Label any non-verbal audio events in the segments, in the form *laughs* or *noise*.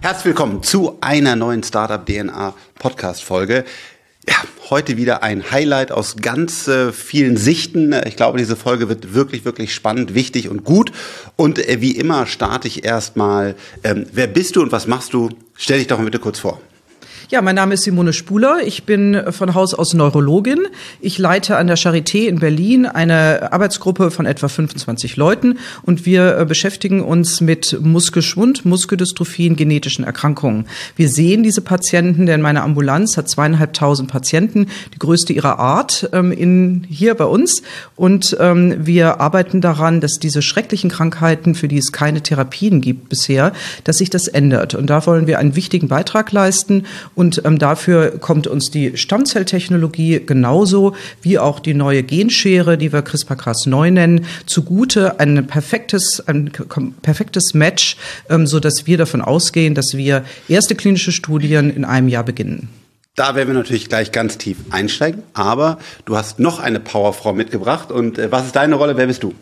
Herzlich willkommen zu einer neuen Startup DNA Podcast Folge. Ja, heute wieder ein Highlight aus ganz äh, vielen Sichten. Ich glaube, diese Folge wird wirklich, wirklich spannend, wichtig und gut. Und äh, wie immer starte ich erstmal, ähm, wer bist du und was machst du? Stell dich doch mal bitte kurz vor. Ja, mein Name ist Simone Spuler. Ich bin von Haus aus Neurologin. Ich leite an der Charité in Berlin eine Arbeitsgruppe von etwa 25 Leuten und wir äh, beschäftigen uns mit Muskelschwund, Muskeldystrophien, genetischen Erkrankungen. Wir sehen diese Patienten, denn meine Ambulanz hat zweieinhalbtausend Patienten, die größte ihrer Art ähm, in, hier bei uns. Und ähm, wir arbeiten daran, dass diese schrecklichen Krankheiten, für die es keine Therapien gibt bisher, dass sich das ändert. Und da wollen wir einen wichtigen Beitrag leisten. Und ähm, dafür kommt uns die Stammzelltechnologie genauso wie auch die neue Genschere, die wir CRISPR-Cas9 nennen, zugute. Ein perfektes, ein perfektes Match, ähm, so wir davon ausgehen, dass wir erste klinische Studien in einem Jahr beginnen. Da werden wir natürlich gleich ganz tief einsteigen, aber du hast noch eine Powerfrau mitgebracht und äh, was ist deine Rolle? Wer bist du?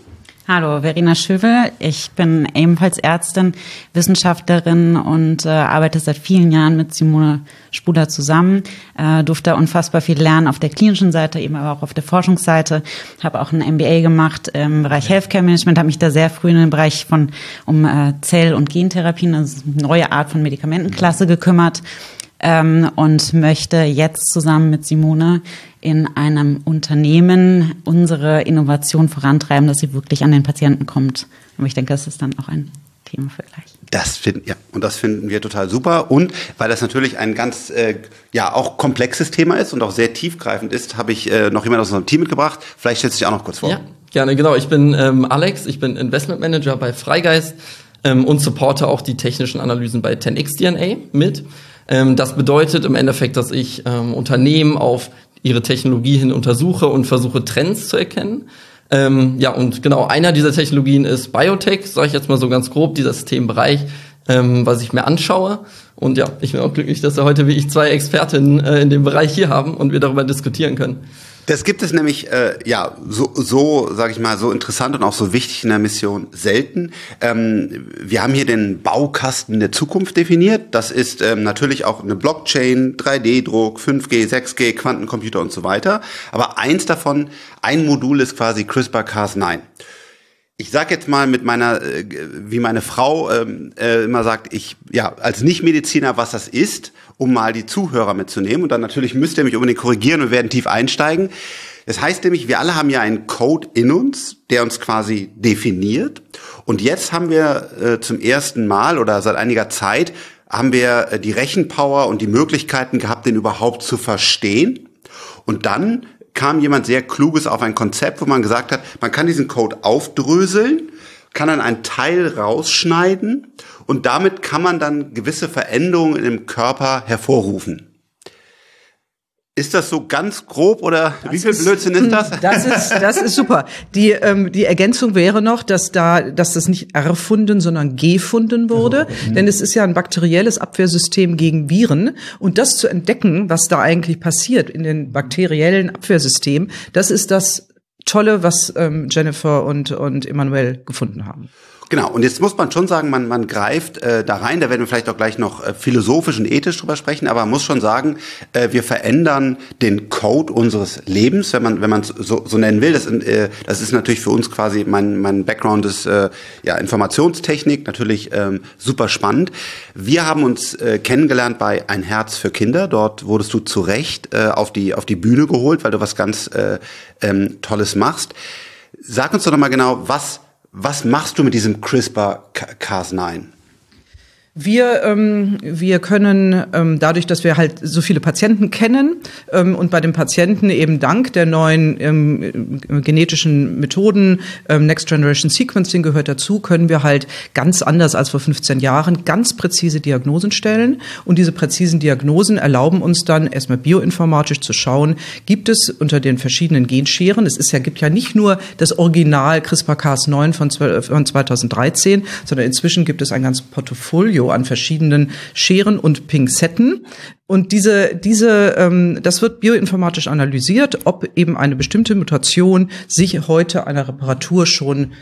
Hallo, Verena Schöwe. Ich bin ebenfalls Ärztin, Wissenschaftlerin und äh, arbeite seit vielen Jahren mit Simone Spuler zusammen. Äh, durfte unfassbar viel lernen auf der klinischen Seite, eben aber auch auf der Forschungsseite. Habe auch ein MBA gemacht im Bereich Healthcare Management, habe mich da sehr früh in den Bereich von um äh, Zell- und Gentherapien, also neue Art von Medikamentenklasse gekümmert ähm, und möchte jetzt zusammen mit Simone in einem Unternehmen unsere Innovation vorantreiben, dass sie wirklich an den Patienten kommt. Aber ich denke, das ist dann auch ein Thema für gleich. Das finden ja und das finden wir total super und weil das natürlich ein ganz äh, ja auch komplexes Thema ist und auch sehr tiefgreifend ist, habe ich äh, noch jemand aus unserem Team mitgebracht. Vielleicht stellst du dich auch noch kurz vor. Ja, gerne genau. Ich bin ähm, Alex, ich bin Investment Manager bei Freigeist ähm, und supporte auch die technischen Analysen bei 10x DNA mit. Ähm, das bedeutet im Endeffekt, dass ich ähm, Unternehmen auf ihre Technologie hin untersuche und versuche Trends zu erkennen. Ähm, ja, und genau, einer dieser Technologien ist Biotech, sage ich jetzt mal so ganz grob, dieser Systembereich, ähm, was ich mir anschaue. Und ja, ich bin auch glücklich, dass wir heute wie ich zwei Expertinnen äh, in dem Bereich hier haben und wir darüber diskutieren können. Das gibt es nämlich, äh, ja, so, so sage ich mal, so interessant und auch so wichtig in der Mission selten. Ähm, wir haben hier den Baukasten der Zukunft definiert. Das ist ähm, natürlich auch eine Blockchain, 3D-Druck, 5G, 6G, Quantencomputer und so weiter. Aber eins davon, ein Modul ist quasi CRISPR-Cas9 ich sag jetzt mal mit meiner, äh, wie meine Frau ähm, äh, immer sagt, ich ja als Nichtmediziner, was das ist, um mal die Zuhörer mitzunehmen. Und dann natürlich müsst ihr mich unbedingt korrigieren und werden tief einsteigen. Das heißt nämlich, wir alle haben ja einen Code in uns, der uns quasi definiert. Und jetzt haben wir äh, zum ersten Mal oder seit einiger Zeit haben wir äh, die Rechenpower und die Möglichkeiten gehabt, den überhaupt zu verstehen. Und dann kam jemand sehr Kluges auf ein Konzept, wo man gesagt hat, man kann diesen Code aufdröseln, kann dann einen Teil rausschneiden und damit kann man dann gewisse Veränderungen im Körper hervorrufen. Ist das so ganz grob oder das wie viel ist, Blödsinn ist das? *laughs* Das ist, das ist super. Die, ähm, die Ergänzung wäre noch, dass da, dass das nicht erfunden, sondern gefunden wurde. Mhm. Denn es ist ja ein bakterielles Abwehrsystem gegen Viren. Und das zu entdecken, was da eigentlich passiert in den bakteriellen Abwehrsystemen, das ist das Tolle, was ähm, Jennifer und, und Emmanuel gefunden haben. Genau, und jetzt muss man schon sagen, man, man greift äh, da rein, da werden wir vielleicht auch gleich noch äh, philosophisch und ethisch drüber sprechen, aber man muss schon sagen, äh, wir verändern den Code unseres Lebens, wenn man wenn man es so, so nennen will. Das, äh, das ist natürlich für uns quasi, mein, mein Background ist äh, ja Informationstechnik, natürlich ähm, super spannend. Wir haben uns äh, kennengelernt bei Ein Herz für Kinder, dort wurdest du zu Recht äh, auf, die, auf die Bühne geholt, weil du was ganz äh, ähm, Tolles machst. Sag uns doch nochmal genau, was was machst du mit diesem CRISPR-Cas9? Wir, ähm, wir können ähm, dadurch, dass wir halt so viele Patienten kennen ähm, und bei den Patienten eben dank der neuen ähm, genetischen Methoden, ähm, Next Generation Sequencing gehört dazu, können wir halt ganz anders als vor 15 Jahren ganz präzise Diagnosen stellen. Und diese präzisen Diagnosen erlauben uns dann erstmal bioinformatisch zu schauen, gibt es unter den verschiedenen Genscheren, es ist ja, gibt ja nicht nur das Original CRISPR-Cas9 von, von 2013, sondern inzwischen gibt es ein ganzes Portfolio Portfolio an verschiedenen Scheren und Pinzetten. Und diese, diese, ähm, das wird bioinformatisch analysiert, ob eben eine bestimmte Mutation sich heute einer Reparatur schon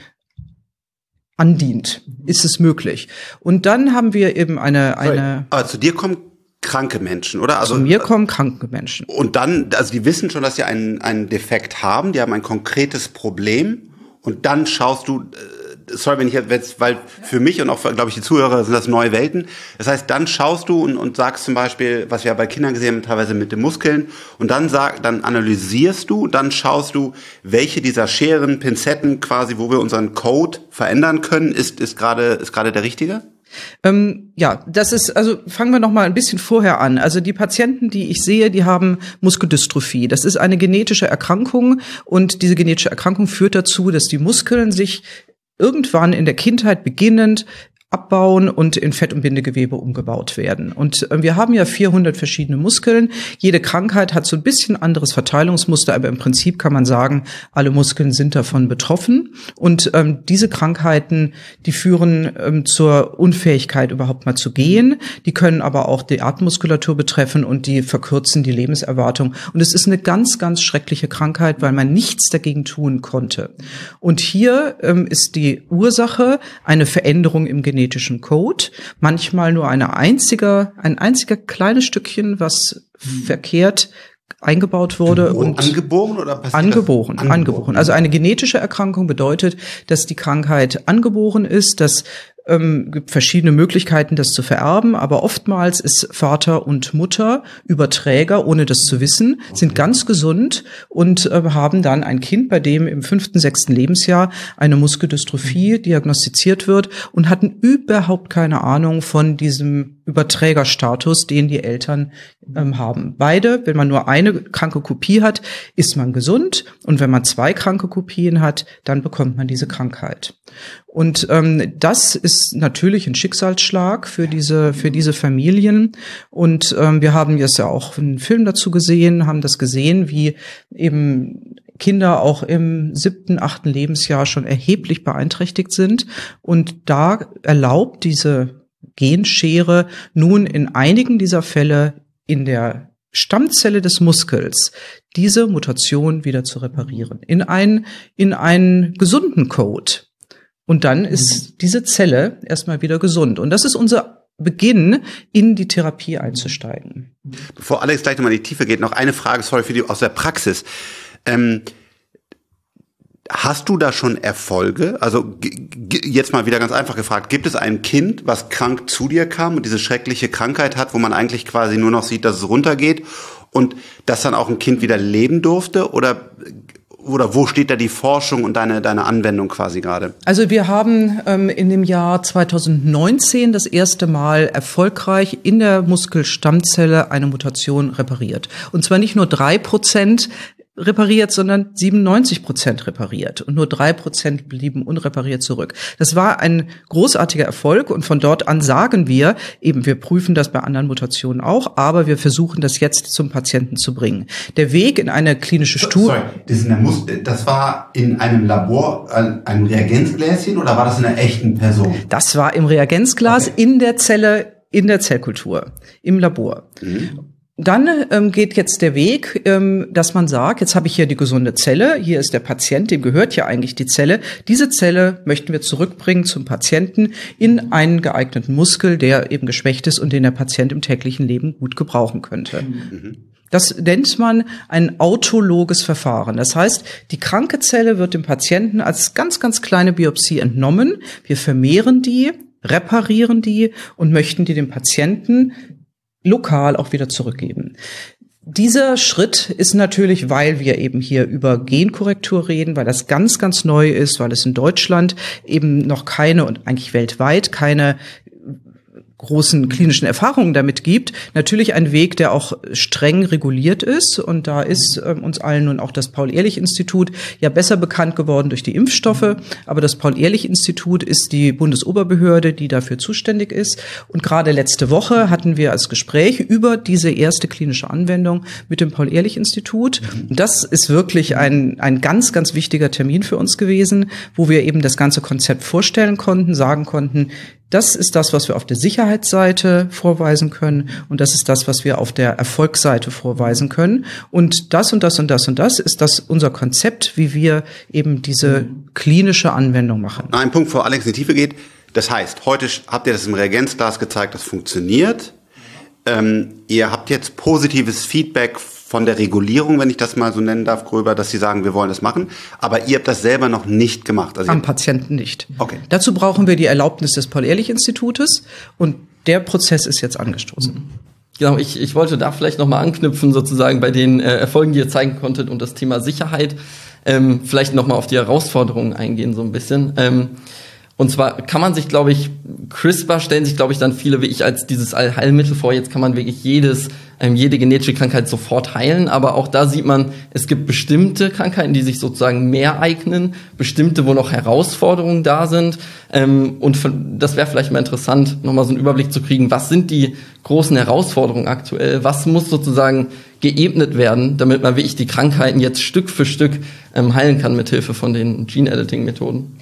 andient. Ist es möglich? Und dann haben wir eben eine eine. Aber zu dir kommen kranke Menschen, oder? Also zu mir kommen kranke Menschen. Und dann, also die wissen schon, dass sie einen einen Defekt haben, die haben ein konkretes Problem und dann schaust du äh, sorry, wenn ich jetzt, weil für mich und auch, glaube ich, die Zuhörer sind das neue Welten. Das heißt, dann schaust du und, und sagst zum Beispiel, was wir ja bei Kindern gesehen haben, teilweise mit den Muskeln, und dann sag, dann analysierst du, dann schaust du, welche dieser Scheren, Pinzetten quasi, wo wir unseren Code verändern können, ist, ist gerade, ist gerade der richtige? Ähm, ja, das ist, also fangen wir noch mal ein bisschen vorher an. Also die Patienten, die ich sehe, die haben Muskeldystrophie. Das ist eine genetische Erkrankung und diese genetische Erkrankung führt dazu, dass die Muskeln sich irgendwann in der Kindheit beginnend abbauen und in Fett- und Bindegewebe umgebaut werden. Und äh, wir haben ja 400 verschiedene Muskeln. Jede Krankheit hat so ein bisschen anderes Verteilungsmuster, aber im Prinzip kann man sagen, alle Muskeln sind davon betroffen. Und ähm, diese Krankheiten, die führen ähm, zur Unfähigkeit überhaupt mal zu gehen. Die können aber auch die Atemmuskulatur betreffen und die verkürzen die Lebenserwartung. Und es ist eine ganz, ganz schreckliche Krankheit, weil man nichts dagegen tun konnte. Und hier ähm, ist die Ursache eine Veränderung im Genetik genetischen Code, manchmal nur eine einzige, ein einziger kleines Stückchen, was verkehrt eingebaut wurde und angeboren oder passiert angeboren, angeboren, angeboren. Also eine genetische Erkrankung bedeutet, dass die Krankheit angeboren ist, dass ähm, gibt verschiedene Möglichkeiten, das zu vererben, aber oftmals ist Vater und Mutter Überträger, ohne das zu wissen, sind ganz gesund und äh, haben dann ein Kind, bei dem im fünften, sechsten Lebensjahr eine Muskeldystrophie diagnostiziert wird und hatten überhaupt keine Ahnung von diesem Überträgerstatus, den die Eltern ähm, haben. Beide, wenn man nur eine kranke Kopie hat, ist man gesund und wenn man zwei kranke Kopien hat, dann bekommt man diese Krankheit. Und ähm, das ist natürlich ein Schicksalsschlag für diese für diese Familien. Und ähm, wir haben jetzt ja auch einen Film dazu gesehen, haben das gesehen, wie eben Kinder auch im siebten, achten Lebensjahr schon erheblich beeinträchtigt sind. Und da erlaubt diese Genschere nun in einigen dieser Fälle in der Stammzelle des Muskels diese Mutation wieder zu reparieren. In einen, in einen gesunden Code. Und dann ist mhm. diese Zelle erstmal wieder gesund. Und das ist unser Beginn, in die Therapie einzusteigen. Bevor Alex gleich nochmal in die Tiefe geht, noch eine Frage, sorry für die aus der Praxis. Ähm, Hast du da schon Erfolge? Also jetzt mal wieder ganz einfach gefragt, gibt es ein Kind, was krank zu dir kam und diese schreckliche Krankheit hat, wo man eigentlich quasi nur noch sieht, dass es runtergeht und dass dann auch ein Kind wieder leben durfte? Oder oder wo steht da die Forschung und deine, deine Anwendung quasi gerade? Also wir haben ähm, in dem Jahr 2019 das erste Mal erfolgreich in der Muskelstammzelle eine Mutation repariert. Und zwar nicht nur drei Prozent repariert, sondern 97 Prozent repariert und nur drei Prozent blieben unrepariert zurück. Das war ein großartiger Erfolg und von dort an sagen wir eben, wir prüfen das bei anderen Mutationen auch, aber wir versuchen das jetzt zum Patienten zu bringen. Der Weg in eine klinische Studie. Das, das, war in einem Labor, ein Reagenzgläschen oder war das in einer echten Person? Das war im Reagenzglas okay. in der Zelle in der Zellkultur, im Labor. Mhm. Dann ähm, geht jetzt der Weg, ähm, dass man sagt, jetzt habe ich hier die gesunde Zelle, hier ist der Patient, dem gehört ja eigentlich die Zelle. Diese Zelle möchten wir zurückbringen zum Patienten in einen geeigneten Muskel, der eben geschwächt ist und den der Patient im täglichen Leben gut gebrauchen könnte. Das nennt man ein autologes Verfahren. Das heißt, die kranke Zelle wird dem Patienten als ganz, ganz kleine Biopsie entnommen. Wir vermehren die, reparieren die und möchten die dem Patienten lokal auch wieder zurückgeben. Dieser Schritt ist natürlich, weil wir eben hier über Genkorrektur reden, weil das ganz, ganz neu ist, weil es in Deutschland eben noch keine und eigentlich weltweit keine großen klinischen Erfahrungen damit gibt, natürlich ein Weg, der auch streng reguliert ist. Und da ist äh, uns allen nun auch das Paul-Ehrlich-Institut ja besser bekannt geworden durch die Impfstoffe. Aber das Paul-Ehrlich-Institut ist die Bundesoberbehörde, die dafür zuständig ist. Und gerade letzte Woche hatten wir als Gespräch über diese erste klinische Anwendung mit dem Paul-Ehrlich-Institut. Das ist wirklich ein, ein ganz, ganz wichtiger Termin für uns gewesen, wo wir eben das ganze Konzept vorstellen konnten, sagen konnten, Das ist das, was wir auf der Sicherheitsseite vorweisen können und das ist das, was wir auf der Erfolgsseite vorweisen können. Und das und das und das und das ist das unser Konzept, wie wir eben diese klinische Anwendung machen. Ein Punkt, vor Alex in die Tiefe geht. Das heißt, heute habt ihr das im Reagenzglas gezeigt, das funktioniert. Ähm, ihr habt jetzt positives Feedback von der Regulierung, wenn ich das mal so nennen darf, gröber, dass sie sagen, wir wollen das machen. Aber ihr habt das selber noch nicht gemacht. Also Am Patienten nicht. Okay. Dazu brauchen wir die Erlaubnis des Paul-Ehrlich-Institutes und der Prozess ist jetzt angestoßen. Genau, ich, ich wollte da vielleicht nochmal anknüpfen, sozusagen bei den äh, Erfolgen, die ihr zeigen konntet und das Thema Sicherheit. Ähm, vielleicht nochmal auf die Herausforderungen eingehen, so ein bisschen. Ähm, und zwar kann man sich, glaube ich, CRISPR stellen sich, glaube ich, dann viele wie ich als dieses Allheilmittel vor. Jetzt kann man wirklich jedes, ähm, jede genetische Krankheit sofort heilen. Aber auch da sieht man, es gibt bestimmte Krankheiten, die sich sozusagen mehr eignen, bestimmte, wo noch Herausforderungen da sind. Ähm, und das wäre vielleicht mal interessant, nochmal so einen Überblick zu kriegen, was sind die großen Herausforderungen aktuell? Was muss sozusagen geebnet werden, damit man wirklich die Krankheiten jetzt Stück für Stück ähm, heilen kann mit Hilfe von den Gene-Editing-Methoden?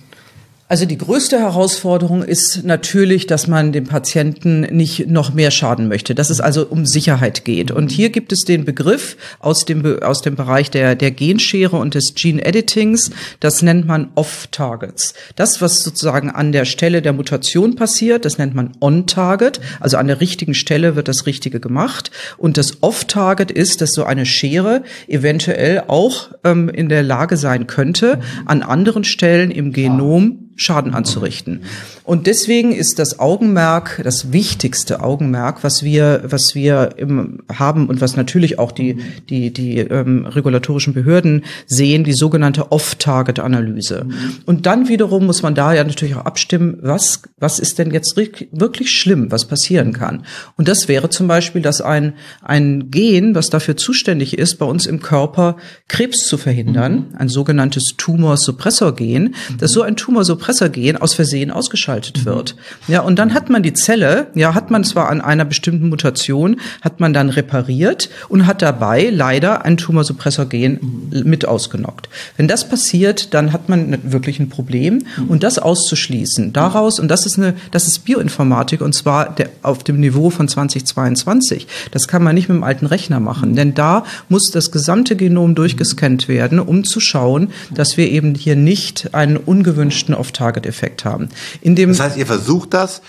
Also die größte Herausforderung ist natürlich, dass man dem Patienten nicht noch mehr schaden möchte, dass es also um Sicherheit geht. Und hier gibt es den Begriff aus dem, aus dem Bereich der, der Genschere und des Gene Editings, das nennt man Off-Targets. Das, was sozusagen an der Stelle der Mutation passiert, das nennt man On-Target, also an der richtigen Stelle wird das Richtige gemacht. Und das Off-Target ist, dass so eine Schere eventuell auch ähm, in der Lage sein könnte, an anderen Stellen im Genom Schaden anzurichten. Und deswegen ist das Augenmerk das wichtigste Augenmerk, was wir, was wir im, haben und was natürlich auch die, die, die ähm, regulatorischen Behörden sehen, die sogenannte Off-Target-Analyse. Und dann wiederum muss man da ja natürlich auch abstimmen, was, was ist denn jetzt wirklich schlimm, was passieren kann. Und das wäre zum Beispiel, dass ein, ein Gen, was dafür zuständig ist, bei uns im Körper Krebs zu verhindern, ein sogenanntes Tumor-Suppressor-Gen, dass so ein Tumor-Suppressor-Gen aus Versehen ausgeschaltet geschaltet wird. Ja, und dann hat man die Zelle, ja, hat man zwar an einer bestimmten Mutation, hat man dann repariert und hat dabei leider ein Tumorsuppressor-Gen mit ausgenockt. Wenn das passiert, dann hat man wirklich ein Problem und das auszuschließen, daraus, und das ist eine, das ist Bioinformatik und zwar der, auf dem Niveau von 2022. Das kann man nicht mit dem alten Rechner machen, denn da muss das gesamte Genom durchgescannt werden, um zu schauen, dass wir eben hier nicht einen ungewünschten Off-Target-Effekt haben. In dem das heißt, ihr versucht das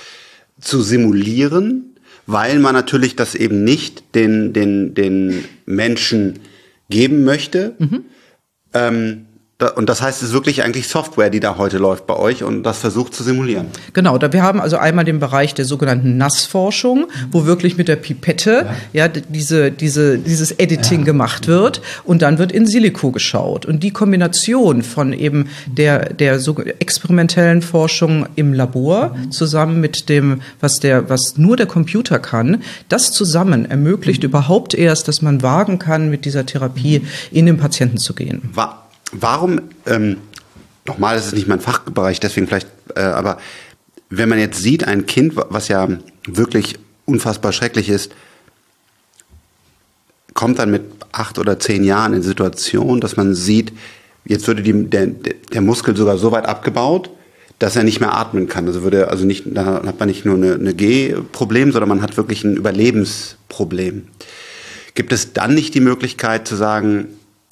zu simulieren, weil man natürlich das eben nicht den, den, den Menschen geben möchte. Mhm. Ähm, und das heißt, es ist wirklich eigentlich Software, die da heute läuft bei euch und das versucht zu simulieren. Genau, da wir haben also einmal den Bereich der sogenannten Nassforschung, wo wirklich mit der Pipette ja, ja diese, diese, dieses Editing ja. gemacht wird und dann wird in Silico geschaut. Und die Kombination von eben der, der so experimentellen Forschung im Labor mhm. zusammen mit dem, was der, was nur der Computer kann, das zusammen ermöglicht mhm. überhaupt erst, dass man wagen kann, mit dieser Therapie in den Patienten zu gehen. War warum, ähm, nochmal, das ist nicht mein Fachbereich, deswegen vielleicht, äh, aber wenn man jetzt sieht, ein Kind, was ja wirklich unfassbar schrecklich ist, kommt dann mit acht oder zehn Jahren in Situation, dass man sieht, jetzt würde die, der, der Muskel sogar so weit abgebaut, dass er nicht mehr atmen kann. Also würde also nicht, da hat man nicht nur eine, eine G-Problem, sondern man hat wirklich ein Überlebensproblem. Gibt es dann nicht die Möglichkeit zu sagen,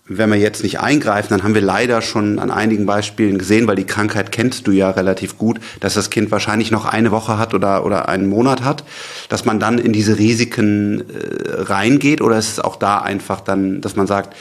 wenn wir jetzt nicht eingreifen, dann haben wir leider schon an einigen Beispielen gesehen, weil die Krankheit kennst du ja relativ gut, dass das Kind wahrscheinlich noch eine Woche hat oder, oder einen Monat hat, dass man dann in diese Risiken äh, reingeht oder ist es auch da einfach dann, dass man sagt,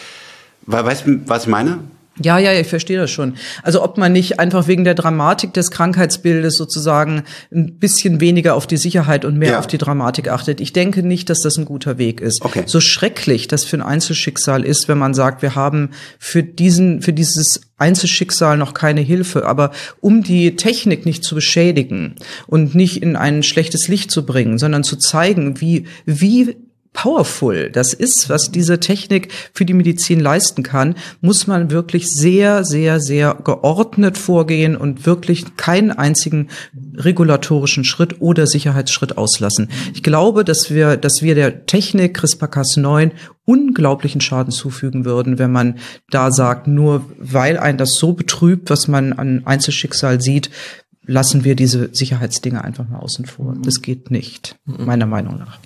weißt du, was ich meine? Ja, ja, ich verstehe das schon. Also ob man nicht einfach wegen der Dramatik des Krankheitsbildes sozusagen ein bisschen weniger auf die Sicherheit und mehr ja. auf die Dramatik achtet. Ich denke nicht, dass das ein guter Weg ist. Okay. So schrecklich das für ein Einzelschicksal ist, wenn man sagt, wir haben für diesen, für dieses Einzelschicksal noch keine Hilfe. Aber um die Technik nicht zu beschädigen und nicht in ein schlechtes Licht zu bringen, sondern zu zeigen, wie, wie powerful das ist, was diese Technik für die Medizin leisten kann, muss man wirklich sehr, sehr, sehr geordnet vorgehen und wirklich keinen einzigen regulatorischen Schritt oder Sicherheitsschritt auslassen. Ich glaube, dass wir, dass wir der Technik CRISPR-Cas9 unglaublichen Schaden zufügen würden, wenn man da sagt, nur weil ein das so betrübt, was man an Einzelschicksal sieht, lassen wir diese Sicherheitsdinge einfach mal außen vor. Das geht nicht, meiner Meinung nach.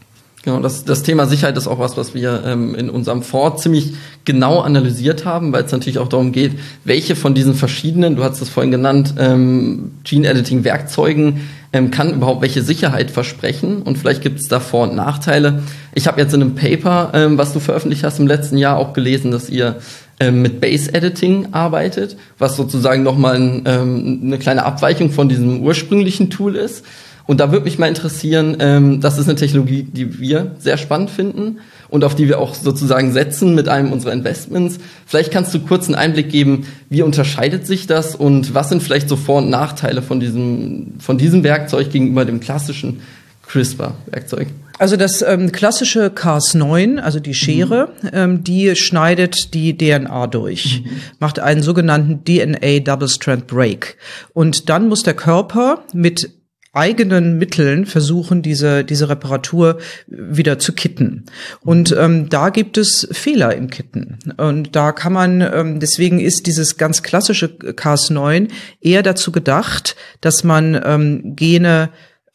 Genau, das, das Thema Sicherheit ist auch was, was wir ähm, in unserem Fonds ziemlich genau analysiert haben, weil es natürlich auch darum geht, welche von diesen verschiedenen, du hast es vorhin genannt, ähm, Gene-Editing-Werkzeugen ähm, kann überhaupt welche Sicherheit versprechen und vielleicht gibt es da Vor- und Nachteile. Ich habe jetzt in einem Paper, ähm, was du veröffentlicht hast im letzten Jahr, auch gelesen, dass ihr ähm, mit Base Editing arbeitet, was sozusagen nochmal ein, ähm, eine kleine Abweichung von diesem ursprünglichen Tool ist. Und da würde mich mal interessieren, ähm, das ist eine Technologie, die wir sehr spannend finden und auf die wir auch sozusagen setzen mit einem unserer Investments. Vielleicht kannst du kurz einen Einblick geben, wie unterscheidet sich das und was sind vielleicht so Vor- und Nachteile von diesem, von diesem Werkzeug gegenüber dem klassischen CRISPR-Werkzeug? Also das ähm, klassische Cas9, also die Schere, mhm. ähm, die schneidet die DNA durch, mhm. macht einen sogenannten DNA Double Strand Break. Und dann muss der Körper mit eigenen Mitteln versuchen, diese, diese Reparatur wieder zu kitten. Und ähm, da gibt es Fehler im Kitten. Und da kann man, ähm, deswegen ist dieses ganz klassische Cas9 eher dazu gedacht, dass man ähm, Gene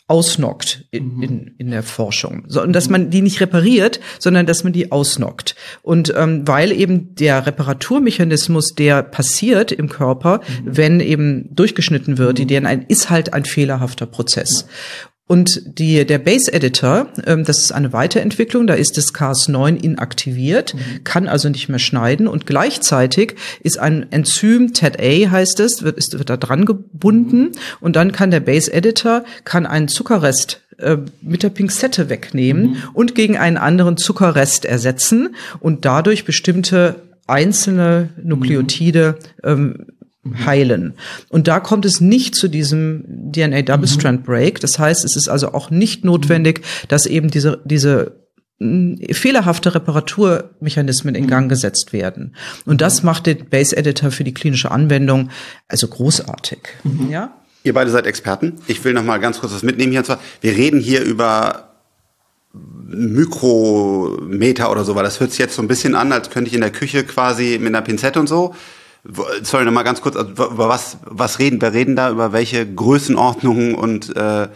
ausnockt in, mhm. in, in der Forschung. So, und dass man die nicht repariert, sondern dass man die ausnockt. Und ähm, weil eben der Reparaturmechanismus, der passiert im Körper, mhm. wenn eben durchgeschnitten wird, die DNA ist halt ein fehlerhafter Prozess. Und die, der Base Editor, ähm, das ist eine Weiterentwicklung, da ist das Cas9 inaktiviert, mhm. kann also nicht mehr schneiden und gleichzeitig ist ein Enzym, TED-A heißt es, wird, ist, wird da dran gebunden und dann kann der Base Editor, kann einen Zuckerrest äh, mit der Pinzette wegnehmen mhm. und gegen einen anderen Zuckerrest ersetzen und dadurch bestimmte einzelne Nukleotide ähm, heilen. Und da kommt es nicht zu diesem DNA Double Strand Break. Das heißt, es ist also auch nicht notwendig, dass eben diese, diese mm, fehlerhafte Reparaturmechanismen in Gang gesetzt werden. Und das macht den Base Editor für die klinische Anwendung also großartig. Mhm. Ja? Ihr beide seid Experten. Ich will noch mal ganz kurz was mitnehmen hier. Und zwar, wir reden hier über Mikrometer oder so, weil das hört sich jetzt so ein bisschen an, als könnte ich in der Küche quasi mit einer Pinzette und so. Sorry, nochmal ganz kurz, also, über was, was reden wir? reden da über welche Größenordnungen und äh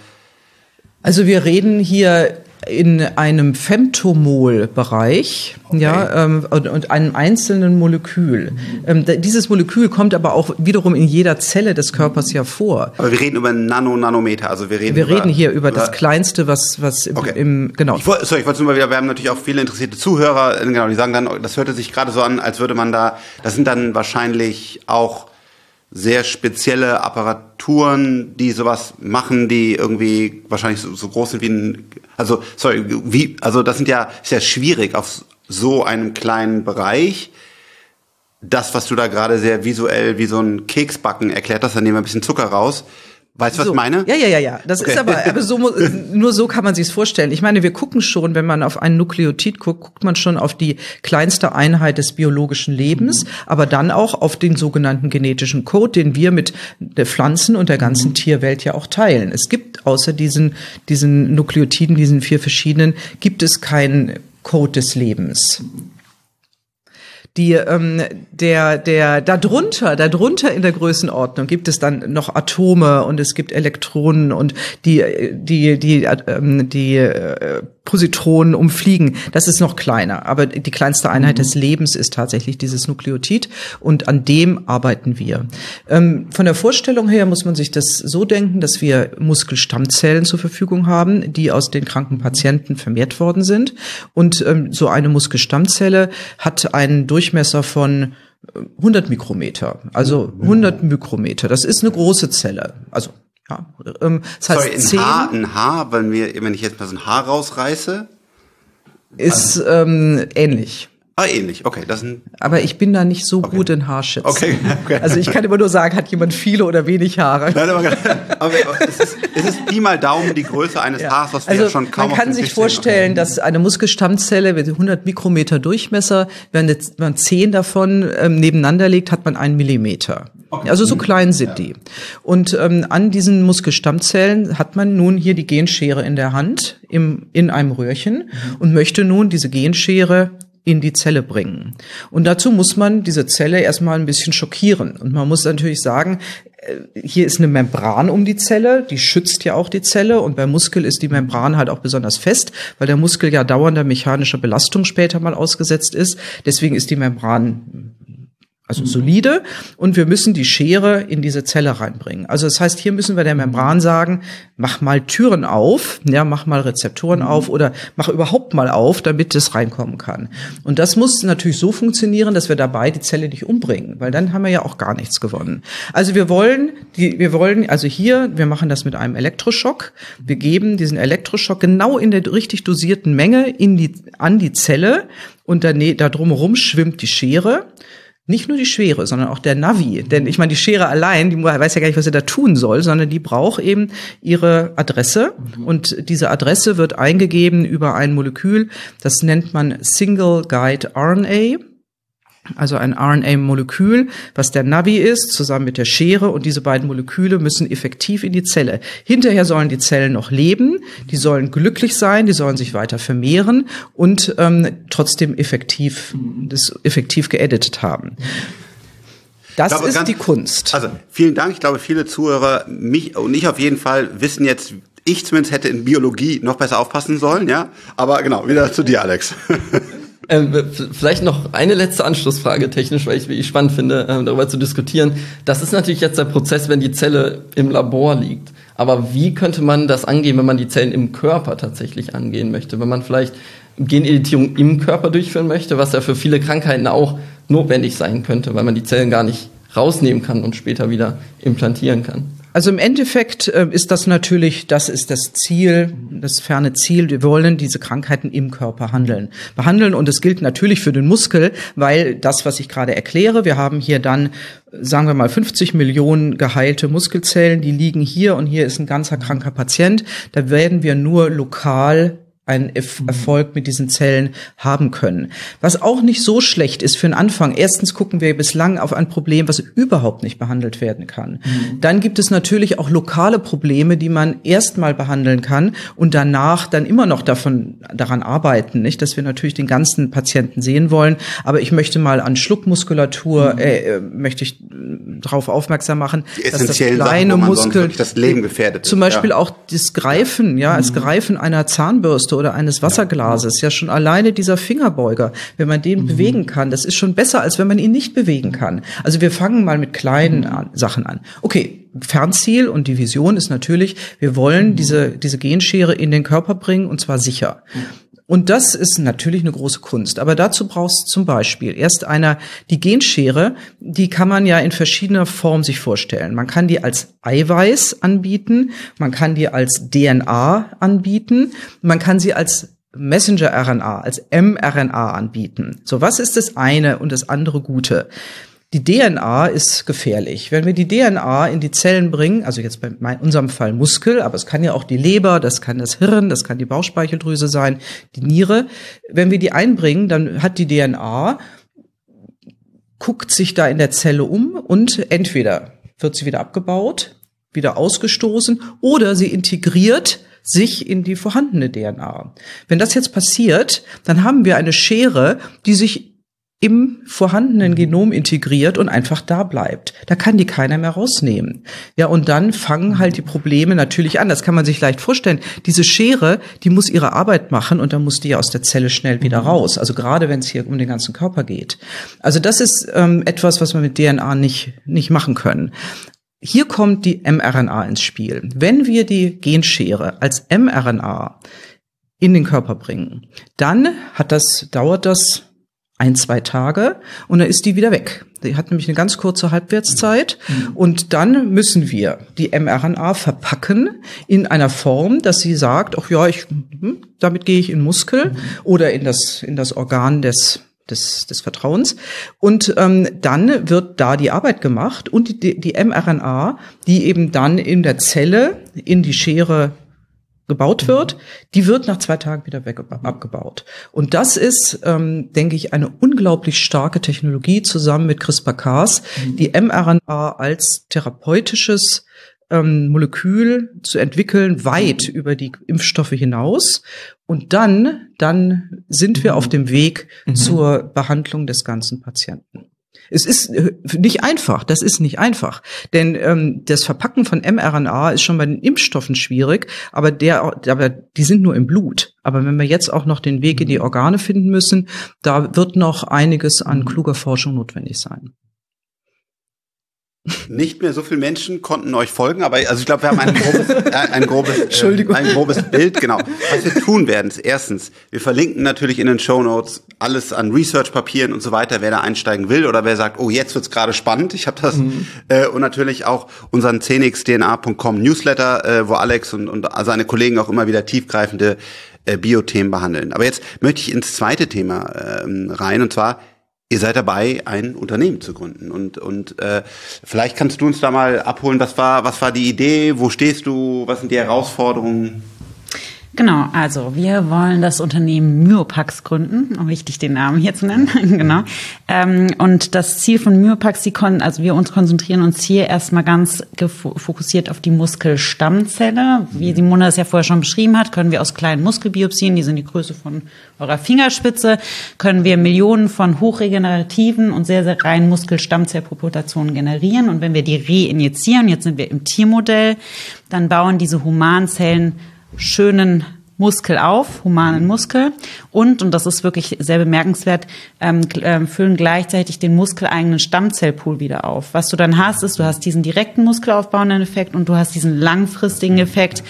Also wir reden hier in einem Femtomol-Bereich, ja, ähm, und, und, einem einzelnen Molekül. Ähm, dieses Molekül kommt aber auch wiederum in jeder Zelle des Körpers ja vor. Aber wir reden über Nano-Nanometer, also wir reden Wir über, reden hier über, über das Kleinste, was, was im, okay. im genau. Ich wollte, sorry, ich wollte nur mal wieder, wir haben natürlich auch viele interessierte Zuhörer, genau, die sagen dann, das hörte sich gerade so an, als würde man da, das sind dann wahrscheinlich auch sehr spezielle Apparaturen, die sowas machen, die irgendwie wahrscheinlich so, so groß sind wie ein, also sorry, wie, also das sind ja ist ja schwierig auf so einem kleinen Bereich. Das, was du da gerade sehr visuell wie so ein Keksbacken erklärt hast, dann nehmen wir ein bisschen Zucker raus. Weißt du, was so. ich meine? Ja, ja, ja, ja. Das okay. ist aber, *laughs* aber so, nur so kann man sich's vorstellen. Ich meine, wir gucken schon, wenn man auf einen Nukleotid guckt, guckt man schon auf die kleinste Einheit des biologischen Lebens, mhm. aber dann auch auf den sogenannten genetischen Code, den wir mit der Pflanzen und der ganzen mhm. Tierwelt ja auch teilen. Es gibt außer diesen, diesen Nukleotiden, diesen vier verschiedenen, gibt es keinen Code des Lebens die ähm, der der darunter darunter in der Größenordnung gibt es dann noch Atome und es gibt Elektronen und die die die ähm, die äh, Positronen umfliegen. Das ist noch kleiner, aber die kleinste Einheit mhm. des Lebens ist tatsächlich dieses Nukleotid und an dem arbeiten wir. Ähm, von der Vorstellung her muss man sich das so denken, dass wir Muskelstammzellen zur Verfügung haben, die aus den kranken Patienten vermehrt worden sind und ähm, so eine Muskelstammzelle hat einen Durchmesser von 100 äh, Mikrometer, also 100 Mikrometer. Das ist eine große Zelle. Also ja, ähm, das heißt Sorry, ein 10 Haar, ein Haar, wenn, wir, wenn ich jetzt mal so ein Haar rausreiße? Ist ähm, ähnlich. Ah, ähnlich, okay. Das Aber ich bin da nicht so okay. gut in Haarschätzen. Okay, *laughs* okay. Also ich kann immer nur sagen, hat jemand viele oder wenig Haare. Nein, aber, aber es, ist, es ist Pi mal Daumen die Größe eines ja. Haars, was wir also ja schon kaum Man kann sich vorstellen, dass eine Muskelstammzelle mit 100 Mikrometer Durchmesser, wenn man zehn davon ähm, nebeneinander legt, hat man einen Millimeter. Okay. Also so klein sind ja. die. Und ähm, an diesen Muskelstammzellen hat man nun hier die Genschere in der Hand im, in einem Röhrchen mhm. und möchte nun diese Genschere in die Zelle bringen. Und dazu muss man diese Zelle erstmal ein bisschen schockieren. Und man muss natürlich sagen, hier ist eine Membran um die Zelle, die schützt ja auch die Zelle und beim Muskel ist die Membran halt auch besonders fest, weil der Muskel ja dauernder mechanischer Belastung später mal ausgesetzt ist. Deswegen ist die Membran also solide, und wir müssen die Schere in diese Zelle reinbringen. Also das heißt, hier müssen wir der Membran sagen, mach mal Türen auf, ja, mach mal Rezeptoren auf oder mach überhaupt mal auf, damit es reinkommen kann. Und das muss natürlich so funktionieren, dass wir dabei die Zelle nicht umbringen, weil dann haben wir ja auch gar nichts gewonnen. Also wir wollen, die, wir wollen, also hier, wir machen das mit einem Elektroschock. Wir geben diesen Elektroschock genau in der richtig dosierten Menge in die, an die Zelle und da, da drumherum schwimmt die Schere nicht nur die Schere, sondern auch der Navi. Denn ich meine, die Schere allein, die weiß ja gar nicht, was sie da tun soll, sondern die braucht eben ihre Adresse. Und diese Adresse wird eingegeben über ein Molekül, das nennt man Single Guide RNA also ein RNA-Molekül, was der Navi ist, zusammen mit der Schere. Und diese beiden Moleküle müssen effektiv in die Zelle. Hinterher sollen die Zellen noch leben, die sollen glücklich sein, die sollen sich weiter vermehren und ähm, trotzdem effektiv, das effektiv geeditet haben. Das glaube, ist ganz, die Kunst. Also vielen Dank. Ich glaube, viele Zuhörer, mich und ich auf jeden Fall, wissen jetzt, ich zumindest hätte in Biologie noch besser aufpassen sollen, ja. Aber genau, wieder zu dir, Alex. *laughs* Ähm, vielleicht noch eine letzte Anschlussfrage technisch, weil ich wirklich spannend finde, ähm, darüber zu diskutieren. Das ist natürlich jetzt der Prozess, wenn die Zelle im Labor liegt. Aber wie könnte man das angehen, wenn man die Zellen im Körper tatsächlich angehen möchte? Wenn man vielleicht Geneditierung im Körper durchführen möchte, was ja für viele Krankheiten auch notwendig sein könnte, weil man die Zellen gar nicht rausnehmen kann und später wieder implantieren kann. Also im Endeffekt äh, ist das natürlich, das ist das Ziel, das ferne Ziel. Wir wollen diese Krankheiten im Körper handeln, behandeln. Und es gilt natürlich für den Muskel, weil das, was ich gerade erkläre, wir haben hier dann, sagen wir mal, 50 Millionen geheilte Muskelzellen, die liegen hier und hier ist ein ganzer kranker Patient. Da werden wir nur lokal einen mhm. Erfolg mit diesen Zellen haben können. Was auch nicht so schlecht ist für den Anfang. Erstens gucken wir bislang auf ein Problem, was überhaupt nicht behandelt werden kann. Mhm. Dann gibt es natürlich auch lokale Probleme, die man erstmal behandeln kann und danach dann immer noch davon, daran arbeiten, nicht? Dass wir natürlich den ganzen Patienten sehen wollen. Aber ich möchte mal an Schluckmuskulatur, mhm. äh, äh möchte ich äh, darauf aufmerksam machen, dass das kleine Sachen, Muskel, das Leben gefährdet Zum Beispiel ja. auch das Greifen, ja, das Greifen einer Zahnbürste oder eines Wasserglases, ja schon alleine dieser Fingerbeuger, wenn man den mhm. bewegen kann, das ist schon besser, als wenn man ihn nicht bewegen kann. Also wir fangen mal mit kleinen an, Sachen an. Okay, Fernziel und die Vision ist natürlich, wir wollen mhm. diese, diese Genschere in den Körper bringen und zwar sicher. Und das ist natürlich eine große Kunst. Aber dazu brauchst du zum Beispiel erst einer, die Genschere, die kann man ja in verschiedener Form sich vorstellen. Man kann die als Eiweiß anbieten, man kann die als DNA anbieten, man kann sie als Messenger-RNA, als mRNA anbieten. So, was ist das eine und das andere Gute? Die DNA ist gefährlich. Wenn wir die DNA in die Zellen bringen, also jetzt bei unserem Fall Muskel, aber es kann ja auch die Leber, das kann das Hirn, das kann die Bauchspeicheldrüse sein, die Niere. Wenn wir die einbringen, dann hat die DNA, guckt sich da in der Zelle um und entweder wird sie wieder abgebaut, wieder ausgestoßen oder sie integriert sich in die vorhandene DNA. Wenn das jetzt passiert, dann haben wir eine Schere, die sich im vorhandenen Genom integriert und einfach da bleibt. Da kann die keiner mehr rausnehmen. Ja, und dann fangen halt die Probleme natürlich an. Das kann man sich leicht vorstellen. Diese Schere, die muss ihre Arbeit machen und dann muss die aus der Zelle schnell wieder raus. Also gerade wenn es hier um den ganzen Körper geht. Also das ist ähm, etwas, was wir mit DNA nicht, nicht machen können. Hier kommt die mRNA ins Spiel. Wenn wir die Genschere als mRNA in den Körper bringen, dann hat das, dauert das ein, zwei Tage und dann ist die wieder weg. Die hat nämlich eine ganz kurze Halbwertszeit mhm. und dann müssen wir die mRNA verpacken in einer Form, dass sie sagt, ach ja, ich, hm, damit gehe ich in Muskel mhm. oder in das, in das Organ des des, des Vertrauens. Und ähm, dann wird da die Arbeit gemacht und die, die mRNA, die eben dann in der Zelle in die Schere gebaut wird, die wird nach zwei Tagen wieder weg, abgebaut. Und das ist, ähm, denke ich, eine unglaublich starke Technologie zusammen mit CRISPR-Cas, mhm. die mRNA als therapeutisches ähm, Molekül zu entwickeln, weit mhm. über die Impfstoffe hinaus. Und dann, dann sind wir mhm. auf dem Weg mhm. zur Behandlung des ganzen Patienten. Es ist äh, nicht einfach, das ist nicht einfach. Denn ähm, das Verpacken von mRNA ist schon bei den Impfstoffen schwierig, aber, der, aber die sind nur im Blut. Aber wenn wir jetzt auch noch den Weg in die Organe finden müssen, da wird noch einiges an kluger Forschung notwendig sein. Nicht mehr so viele Menschen konnten euch folgen, aber also ich glaube, wir haben ein grobes, *laughs* äh, ein, grobes, äh, ein grobes Bild. Genau. Was wir tun werden, ist erstens, wir verlinken natürlich in den Show Notes alles an Research-Papieren und so weiter, wer da einsteigen will oder wer sagt, oh, jetzt wird's gerade spannend. Ich habe das mhm. äh, und natürlich auch unseren cnxdna.com Newsletter, äh, wo Alex und, und seine Kollegen auch immer wieder tiefgreifende äh, Biothemen behandeln. Aber jetzt möchte ich ins zweite Thema äh, rein und zwar Ihr seid dabei, ein Unternehmen zu gründen und und äh, vielleicht kannst du uns da mal abholen. Was war was war die Idee? Wo stehst du? Was sind die Herausforderungen? Genau, also wir wollen das Unternehmen Myopax gründen, um wichtig den Namen hier zu nennen. *laughs* genau. Ähm, und das Ziel von Myopax, die kon also wir uns konzentrieren uns hier erstmal ganz fokussiert auf die Muskelstammzelle. Wie Simone das ja vorher schon beschrieben hat, können wir aus kleinen Muskelbiopsien, die sind die Größe von eurer Fingerspitze, können wir Millionen von hochregenerativen und sehr, sehr reinen Muskelstammzellpopulationen generieren. Und wenn wir die reinjizieren, jetzt sind wir im Tiermodell, dann bauen diese Humanzellen schönen Muskel auf, humanen Muskel und, und das ist wirklich sehr bemerkenswert, ähm, äh, füllen gleichzeitig den muskeleigenen Stammzellpool wieder auf. Was du dann hast, ist, du hast diesen direkten muskelaufbauenden Effekt und du hast diesen langfristigen Effekt,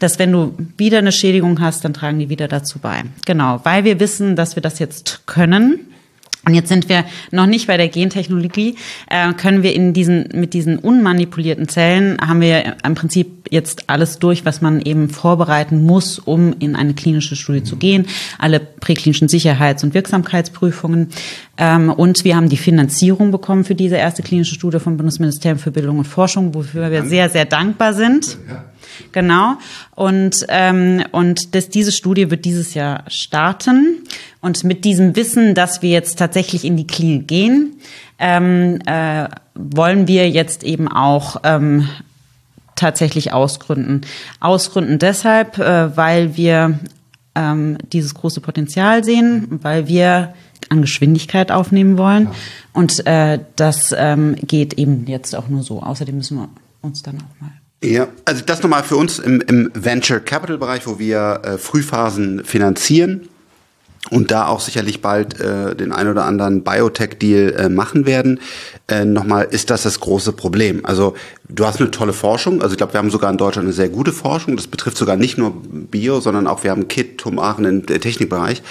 dass wenn du wieder eine Schädigung hast, dann tragen die wieder dazu bei. Genau, weil wir wissen, dass wir das jetzt können, und jetzt sind wir noch nicht bei der Gentechnologie, äh, können wir in diesen, mit diesen unmanipulierten Zellen haben wir im Prinzip jetzt alles durch, was man eben vorbereiten muss, um in eine klinische Studie zu gehen. Alle präklinischen Sicherheits- und Wirksamkeitsprüfungen. Ähm, und wir haben die Finanzierung bekommen für diese erste klinische Studie vom Bundesministerium für Bildung und Forschung, wofür wir sehr, sehr dankbar sind. Ja. Genau. Und, ähm, und das, diese Studie wird dieses Jahr starten. Und mit diesem Wissen, dass wir jetzt tatsächlich in die Klinik gehen, ähm, äh, wollen wir jetzt eben auch ähm, tatsächlich ausgründen. Ausgründen deshalb, äh, weil wir ähm, dieses große Potenzial sehen, weil wir an Geschwindigkeit aufnehmen wollen. Ja. Und äh, das ähm, geht eben jetzt auch nur so. Außerdem müssen wir uns dann auch mal ja, also das nochmal für uns im, im Venture Capital Bereich, wo wir äh, Frühphasen finanzieren und da auch sicherlich bald äh, den ein oder anderen Biotech-Deal äh, machen werden. Äh, nochmal, ist das das große Problem? Also du hast eine tolle Forschung, also ich glaube, wir haben sogar in Deutschland eine sehr gute Forschung. Das betrifft sogar nicht nur Bio, sondern auch wir haben KIT, TUM Aachen im Technikbereich.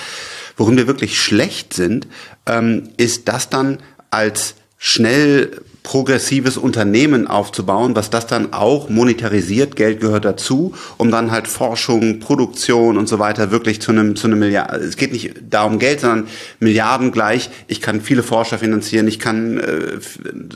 Worin wir wirklich schlecht sind, ähm, ist das dann als schnell progressives Unternehmen aufzubauen, was das dann auch monetarisiert, Geld gehört dazu, um dann halt Forschung, Produktion und so weiter wirklich zu einem, zu einem Milliard, es geht nicht darum Geld, sondern Milliarden gleich, ich kann viele Forscher finanzieren, ich kann äh,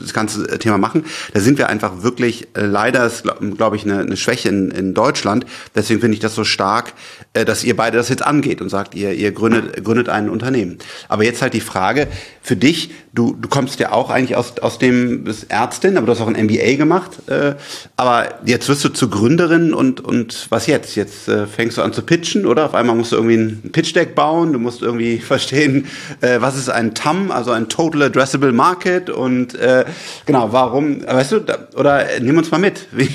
das ganze Thema machen. Da sind wir einfach wirklich, äh, leider ist, glaube glaub ich, eine, eine Schwäche in, in Deutschland, deswegen finde ich das so stark, äh, dass ihr beide das jetzt angeht und sagt, ihr, ihr gründet, gründet ein Unternehmen. Aber jetzt halt die Frage, für dich, du, du kommst ja auch eigentlich aus, aus dem bist Ärztin, aber du hast auch ein MBA gemacht. Äh, aber jetzt wirst du zur Gründerin und, und was jetzt? Jetzt äh, fängst du an zu pitchen, oder? Auf einmal musst du irgendwie ein Pitch-Deck bauen, du musst irgendwie *laughs* verstehen, äh, was ist ein TAM, also ein Total Addressable Market und äh, genau, warum, weißt du, da, oder nimm uns mal mit. Wie?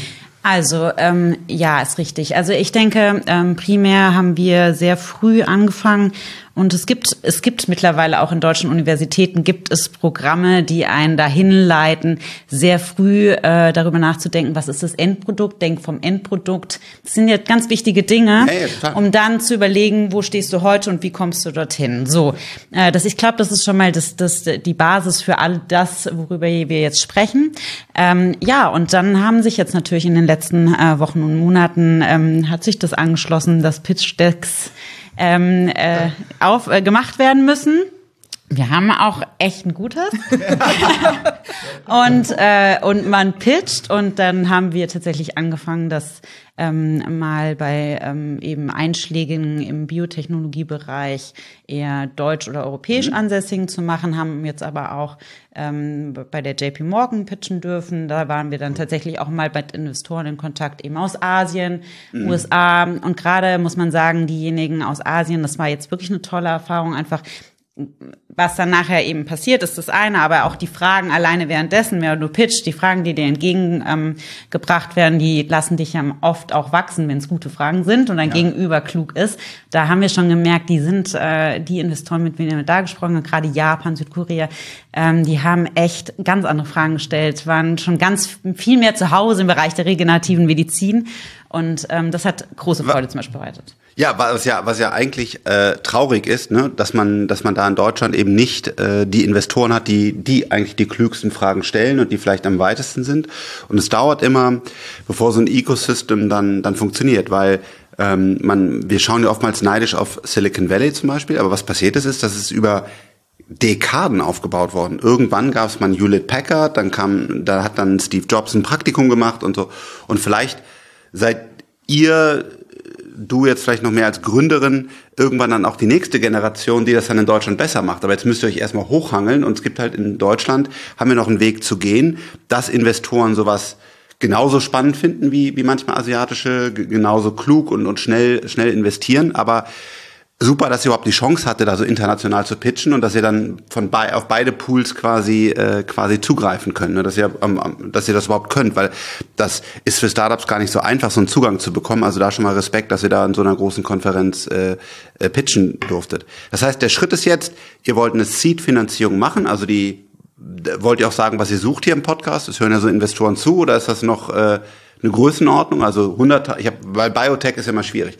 Also ähm, ja, ist richtig. Also ich denke, ähm, primär haben wir sehr früh angefangen und es gibt, es gibt mittlerweile auch in deutschen Universitäten gibt es Programme, die einen dahin leiten, sehr früh äh, darüber nachzudenken, was ist das Endprodukt, denk vom Endprodukt. Das sind ja ganz wichtige Dinge, ja, um dann zu überlegen, wo stehst du heute und wie kommst du dorthin. So, äh, das, ich glaube, das ist schon mal das, das, die Basis für all das, worüber wir jetzt sprechen. Ähm, ja, und dann haben sich jetzt natürlich in den letzten äh, Wochen und Monaten ähm, hat sich das angeschlossen, dass Pitch Decks ähm, äh, auf, äh, gemacht werden müssen. Wir haben auch echt ein gutes. *laughs* und, äh, und man pitcht und dann haben wir tatsächlich angefangen, das ähm, mal bei ähm, eben Einschlägen im Biotechnologiebereich eher deutsch oder europäisch mhm. ansässigen zu machen, haben jetzt aber auch ähm, bei der JP Morgan pitchen dürfen. Da waren wir dann tatsächlich auch mal mit Investoren in Kontakt eben aus Asien, mhm. USA und gerade muss man sagen, diejenigen aus Asien, das war jetzt wirklich eine tolle Erfahrung, einfach was dann nachher eben passiert, ist das eine, aber auch die Fragen alleine währenddessen, wenn du pitch, die Fragen, die dir entgegengebracht ähm, werden, die lassen dich ja oft auch wachsen, wenn es gute Fragen sind und dein ja. Gegenüber klug ist. Da haben wir schon gemerkt, die sind, äh, die Investoren, mit denen wir da gesprochen haben, gerade Japan, Südkorea, ähm, die haben echt ganz andere Fragen gestellt, waren schon ganz viel mehr zu Hause im Bereich der regenerativen Medizin und ähm, das hat große Freude zum Beispiel bereitet. Ja, was ja, was ja eigentlich äh, traurig ist, ne, dass man, dass man da in Deutschland eben nicht äh, die Investoren hat, die, die eigentlich die klügsten Fragen stellen und die vielleicht am weitesten sind. Und es dauert immer, bevor so ein Ecosystem dann, dann funktioniert, weil ähm, man, wir schauen ja oftmals neidisch auf Silicon Valley zum Beispiel, aber was passiert ist, ist, dass es über Dekaden aufgebaut worden. Irgendwann gab es mal Hewlett Packard, dann kam, da hat dann Steve Jobs ein Praktikum gemacht und so. Und vielleicht seid ihr du jetzt vielleicht noch mehr als Gründerin irgendwann dann auch die nächste Generation, die das dann in Deutschland besser macht. Aber jetzt müsst ihr euch erstmal hochhangeln und es gibt halt in Deutschland, haben wir noch einen Weg zu gehen, dass Investoren sowas genauso spannend finden wie, wie manchmal asiatische, genauso klug und, und schnell, schnell investieren. Aber super, dass ihr überhaupt die Chance hatte, da so international zu pitchen und dass ihr dann von bei, auf beide Pools quasi äh, quasi zugreifen könnt, ne? dass ihr ähm, dass ihr das überhaupt könnt, weil das ist für Startups gar nicht so einfach, so einen Zugang zu bekommen. Also da schon mal Respekt, dass ihr da in so einer großen Konferenz äh, äh, pitchen durftet. Das heißt, der Schritt ist jetzt, ihr wollt eine Seed-Finanzierung machen, also die wollt ihr auch sagen, was ihr sucht hier im Podcast? Es hören ja so Investoren zu oder ist das noch äh, eine Größenordnung? Also 100, ich habe, weil Biotech ist ja immer schwierig.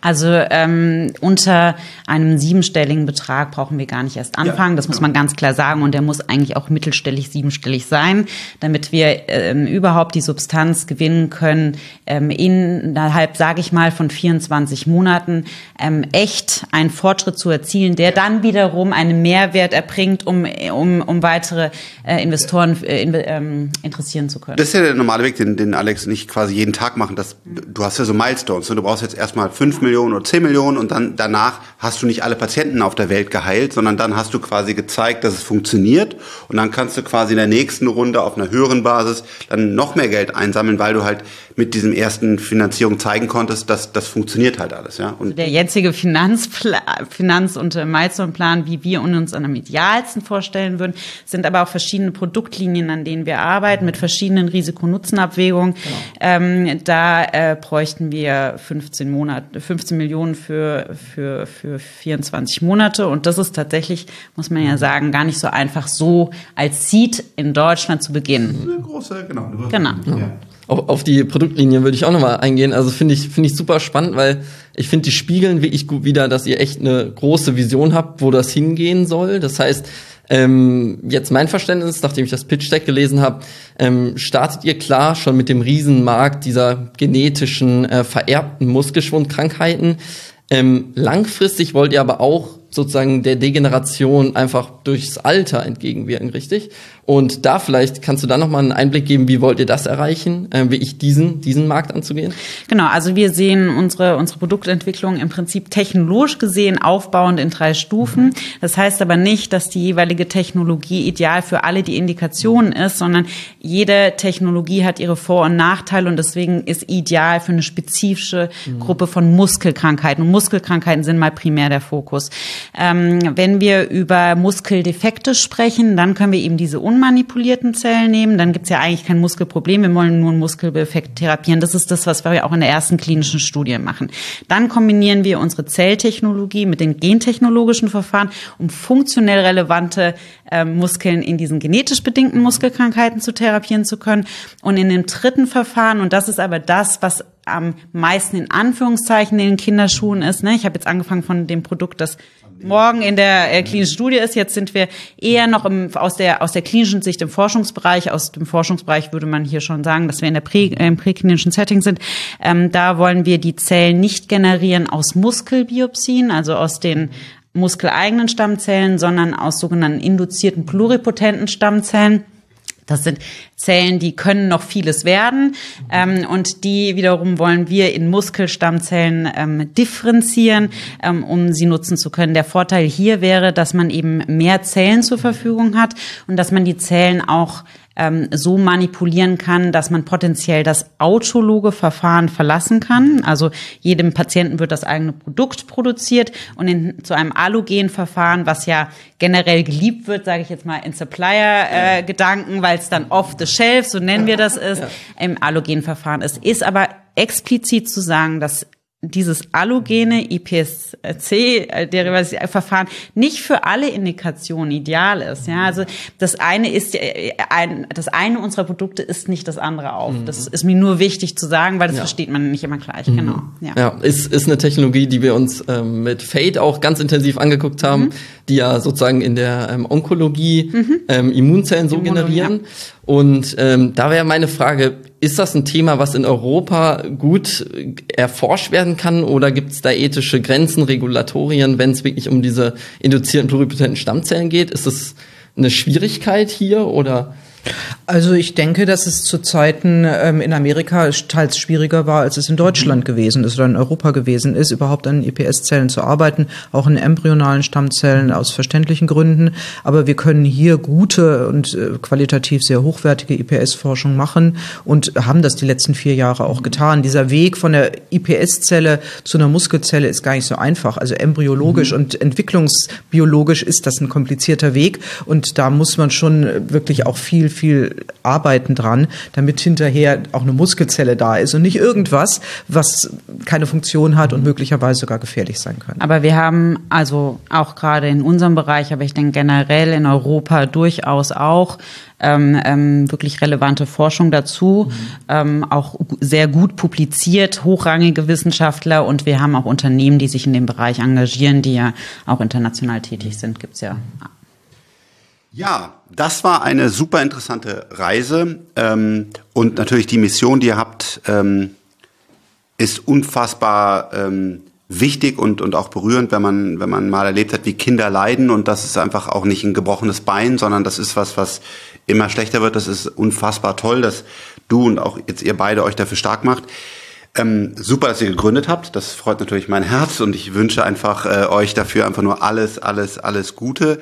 Also ähm, unter einem siebenstelligen Betrag brauchen wir gar nicht erst anfangen. Ja, das muss man ganz klar sagen und der muss eigentlich auch mittelstellig, siebenstellig sein, damit wir ähm, überhaupt die Substanz gewinnen können, ähm, innerhalb, sage ich mal, von 24 Monaten ähm, echt einen Fortschritt zu erzielen, der dann wiederum einen Mehrwert erbringt, um, um, um weitere äh, Investoren äh, in, ähm, interessieren zu können. Das ist ja der normale Weg, den, den Alex nicht quasi jeden Tag machen. Das, du hast ja so Milestones. Ne? Du brauchst jetzt erstmal fünf Millionen oder zehn Millionen und dann danach hast du nicht alle Patienten auf der Welt geheilt, sondern dann hast du quasi gezeigt, dass es funktioniert und dann kannst du quasi in der nächsten Runde auf einer höheren Basis dann noch mehr Geld einsammeln, weil du halt mit diesem ersten Finanzierung zeigen konntest, dass das funktioniert halt alles. Ja? Und also der jetzige Finanzpla Finanz- und Milestone-Plan, wie wir uns am idealsten vorstellen würden, sind aber auch verschiedene Produktlinien, an denen wir arbeiten, mit verschiedenen Risiko-Nutzen-Abwägungen. Genau. Ähm, da äh, bräuchten wir 15 Monate, 15 Millionen für, für, für 24 Monate. Und das ist tatsächlich, muss man ja mhm. sagen, gar nicht so einfach so als Seed in Deutschland zu beginnen. Eine große, genau. Eine große genau. Ja. Auf, auf die Produktlinien würde ich auch nochmal eingehen. Also finde ich, finde ich super spannend, weil ich finde, die spiegeln wirklich gut wieder, dass ihr echt eine große Vision habt, wo das hingehen soll. Das heißt, ähm, jetzt mein Verständnis, nachdem ich das Pitch Deck gelesen habe, ähm, startet ihr klar schon mit dem Riesenmarkt dieser genetischen äh, vererbten Muskelschwundkrankheiten. Ähm, langfristig wollt ihr aber auch sozusagen der Degeneration einfach durchs Alter entgegenwirken, richtig? Und da vielleicht kannst du da nochmal einen Einblick geben, wie wollt ihr das erreichen, äh, wie ich diesen, diesen Markt anzugehen? Genau, also wir sehen unsere, unsere Produktentwicklung im Prinzip technologisch gesehen aufbauend in drei Stufen. Das heißt aber nicht, dass die jeweilige Technologie ideal für alle die Indikationen ist, sondern jede Technologie hat ihre Vor- und Nachteile und deswegen ist ideal für eine spezifische mhm. Gruppe von Muskelkrankheiten. Und Muskelkrankheiten sind mal primär der Fokus. Ähm, wenn wir über Muskeldefekte sprechen, dann können wir eben diese unmanipulierten Zellen nehmen. Dann gibt's ja eigentlich kein Muskelproblem. Wir wollen nur einen Muskeldefekt therapieren. Das ist das, was wir auch in der ersten klinischen Studie machen. Dann kombinieren wir unsere Zelltechnologie mit den gentechnologischen Verfahren, um funktionell relevante äh, Muskeln in diesen genetisch bedingten Muskelkrankheiten zu therapieren zu können. Und in dem dritten Verfahren, und das ist aber das, was am meisten in Anführungszeichen in den Kinderschuhen ist. Ne? Ich habe jetzt angefangen von dem Produkt, das morgen in der äh, klinischen Studie ist. Jetzt sind wir eher noch im, aus, der, aus der klinischen Sicht im Forschungsbereich. Aus dem Forschungsbereich würde man hier schon sagen, dass wir in der Prä, äh, im präklinischen Setting sind. Ähm, da wollen wir die Zellen nicht generieren aus Muskelbiopsien, also aus den muskeleigenen Stammzellen, sondern aus sogenannten induzierten pluripotenten Stammzellen. Das sind Zellen, die können noch vieles werden ähm, und die wiederum wollen wir in Muskelstammzellen ähm, differenzieren, ähm, um sie nutzen zu können. Der Vorteil hier wäre, dass man eben mehr Zellen zur Verfügung hat und dass man die Zellen auch ähm, so manipulieren kann, dass man potenziell das autologe Verfahren verlassen kann. Also jedem Patienten wird das eigene Produkt produziert und in, zu einem allogen Verfahren, was ja generell geliebt wird, sage ich jetzt mal in Supplier-Gedanken, äh, weil es dann off the shelf, so nennen wir das ist, im allogen Verfahren ist. Ist aber explizit zu sagen, dass dieses allogene IPSC-Verfahren nicht für alle Indikationen ideal ist. Ja, also das eine ist ein, das eine unserer Produkte ist nicht das andere auf. Das ist mir nur wichtig zu sagen, weil das ja. versteht man nicht immer gleich. Mhm. Genau. Ja, ja ist, ist eine Technologie, die wir uns ähm, mit Fate auch ganz intensiv angeguckt haben, mhm. Die ja sozusagen in der ähm, Onkologie mhm. ähm, Immunzellen so generieren. Ja. Und ähm, da wäre meine Frage, ist das ein Thema, was in Europa gut erforscht werden kann oder gibt es da ethische Grenzen, Regulatorien, wenn es wirklich um diese induzierten pluripotenten Stammzellen geht? Ist das eine Schwierigkeit hier oder? Also ich denke, dass es zu Zeiten ähm, in Amerika teils schwieriger war, als es in Deutschland mhm. gewesen ist oder in Europa gewesen ist, überhaupt an IPS-Zellen zu arbeiten, auch in embryonalen Stammzellen aus verständlichen Gründen. Aber wir können hier gute und äh, qualitativ sehr hochwertige IPS-Forschung machen und haben das die letzten vier Jahre auch getan. Dieser Weg von der IPS-Zelle zu einer Muskelzelle ist gar nicht so einfach. Also embryologisch mhm. und entwicklungsbiologisch ist das ein komplizierter Weg und da muss man schon wirklich auch viel viel Arbeiten dran, damit hinterher auch eine Muskelzelle da ist und nicht irgendwas, was keine Funktion hat und möglicherweise sogar gefährlich sein könnte. Aber wir haben also auch gerade in unserem Bereich, aber ich denke generell in Europa durchaus auch ähm, ähm, wirklich relevante Forschung dazu, mhm. ähm, auch sehr gut publiziert, hochrangige Wissenschaftler und wir haben auch Unternehmen, die sich in dem Bereich engagieren, die ja auch international tätig sind, gibt's ja ja, das war eine super interessante Reise ähm, und natürlich die Mission, die ihr habt, ähm, ist unfassbar ähm, wichtig und, und auch berührend, wenn man, wenn man mal erlebt hat, wie Kinder leiden und das ist einfach auch nicht ein gebrochenes Bein, sondern das ist was, was immer schlechter wird. Das ist unfassbar toll, dass du und auch jetzt ihr beide euch dafür stark macht. Ähm, super, dass ihr gegründet habt. Das freut natürlich mein Herz und ich wünsche einfach äh, euch dafür einfach nur alles, alles, alles Gute.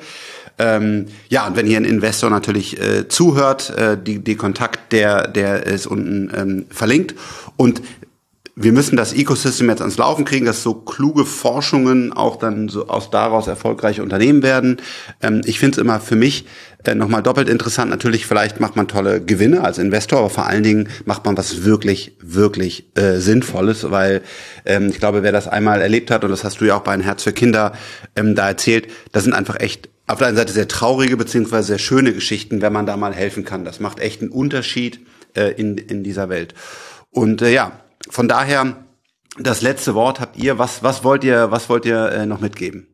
Ähm, ja, und wenn hier ein Investor natürlich äh, zuhört, äh, die, die Kontakt, der, der ist unten ähm, verlinkt. Und wir müssen das Ecosystem jetzt ans Laufen kriegen, dass so kluge Forschungen auch dann so aus daraus erfolgreiche Unternehmen werden. Ähm, ich finde es immer für mich äh, nochmal doppelt interessant. Natürlich, vielleicht macht man tolle Gewinne als Investor, aber vor allen Dingen macht man was wirklich, wirklich äh, Sinnvolles, weil ähm, ich glaube, wer das einmal erlebt hat, und das hast du ja auch bei Ein Herz für Kinder ähm, da erzählt, das sind einfach echt auf der einen Seite sehr traurige beziehungsweise sehr schöne Geschichten, wenn man da mal helfen kann. Das macht echt einen Unterschied äh, in, in dieser Welt. Und äh, ja, von daher, das letzte Wort habt ihr. Was, was wollt ihr, was wollt ihr äh, noch mitgeben?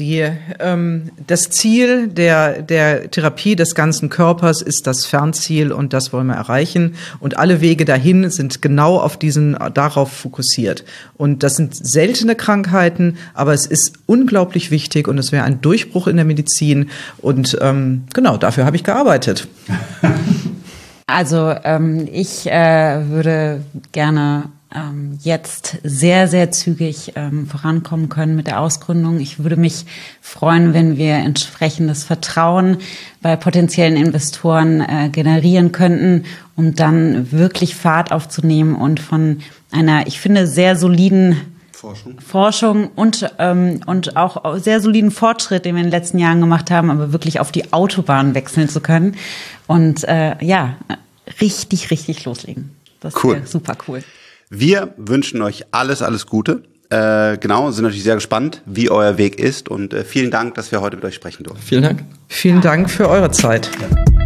Die, ähm, das Ziel der, der Therapie des ganzen Körpers ist das Fernziel und das wollen wir erreichen. Und alle Wege dahin sind genau auf diesen, darauf fokussiert. Und das sind seltene Krankheiten, aber es ist unglaublich wichtig und es wäre ein Durchbruch in der Medizin. Und ähm, genau, dafür habe ich gearbeitet. *laughs* Also ähm, ich äh, würde gerne ähm, jetzt sehr, sehr zügig ähm, vorankommen können mit der Ausgründung. Ich würde mich freuen, wenn wir entsprechendes Vertrauen bei potenziellen Investoren äh, generieren könnten, um dann wirklich Fahrt aufzunehmen und von einer, ich finde, sehr soliden Forschung, Forschung und, ähm, und auch sehr soliden Fortschritt, den wir in den letzten Jahren gemacht haben, aber wirklich auf die Autobahn wechseln zu können und äh, ja, richtig, richtig loslegen. Das cool. super cool. Wir wünschen euch alles, alles Gute. Äh, genau, sind natürlich sehr gespannt, wie euer Weg ist und äh, vielen Dank, dass wir heute mit euch sprechen durften. Vielen Dank. Vielen Dank für eure Zeit. Ja.